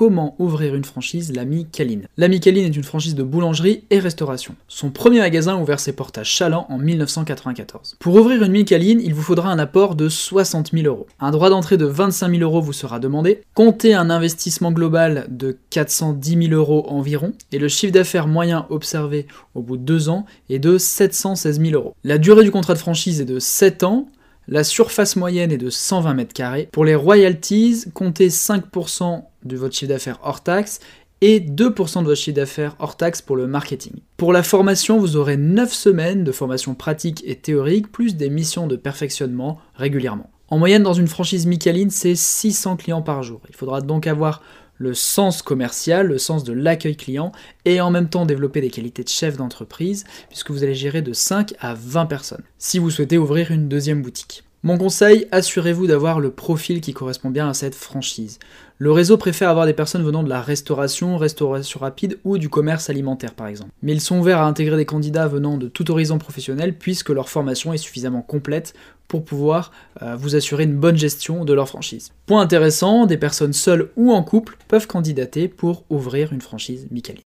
comment ouvrir une franchise L'Ami Caline. L'Ami Caline est une franchise de boulangerie et restauration. Son premier magasin a ouvert ses portes à Chaland en 1994. Pour ouvrir une Caline, il vous faudra un apport de 60 000 euros. Un droit d'entrée de 25 000 euros vous sera demandé. Comptez un investissement global de 410 000 euros environ et le chiffre d'affaires moyen observé au bout de deux ans est de 716 000 euros. La durée du contrat de franchise est de 7 ans la surface moyenne est de 120 mètres carrés. Pour les royalties, comptez 5% de votre chiffre d'affaires hors taxe et 2% de votre chiffre d'affaires hors taxe pour le marketing. Pour la formation, vous aurez 9 semaines de formation pratique et théorique, plus des missions de perfectionnement régulièrement. En moyenne, dans une franchise Micaline, c'est 600 clients par jour. Il faudra donc avoir le sens commercial, le sens de l'accueil client, et en même temps développer des qualités de chef d'entreprise, puisque vous allez gérer de 5 à 20 personnes, si vous souhaitez ouvrir une deuxième boutique. Mon conseil, assurez-vous d'avoir le profil qui correspond bien à cette franchise. Le réseau préfère avoir des personnes venant de la restauration, restauration rapide ou du commerce alimentaire par exemple. Mais ils sont ouverts à intégrer des candidats venant de tout horizon professionnel puisque leur formation est suffisamment complète pour pouvoir euh, vous assurer une bonne gestion de leur franchise. Point intéressant, des personnes seules ou en couple peuvent candidater pour ouvrir une franchise Michaelis.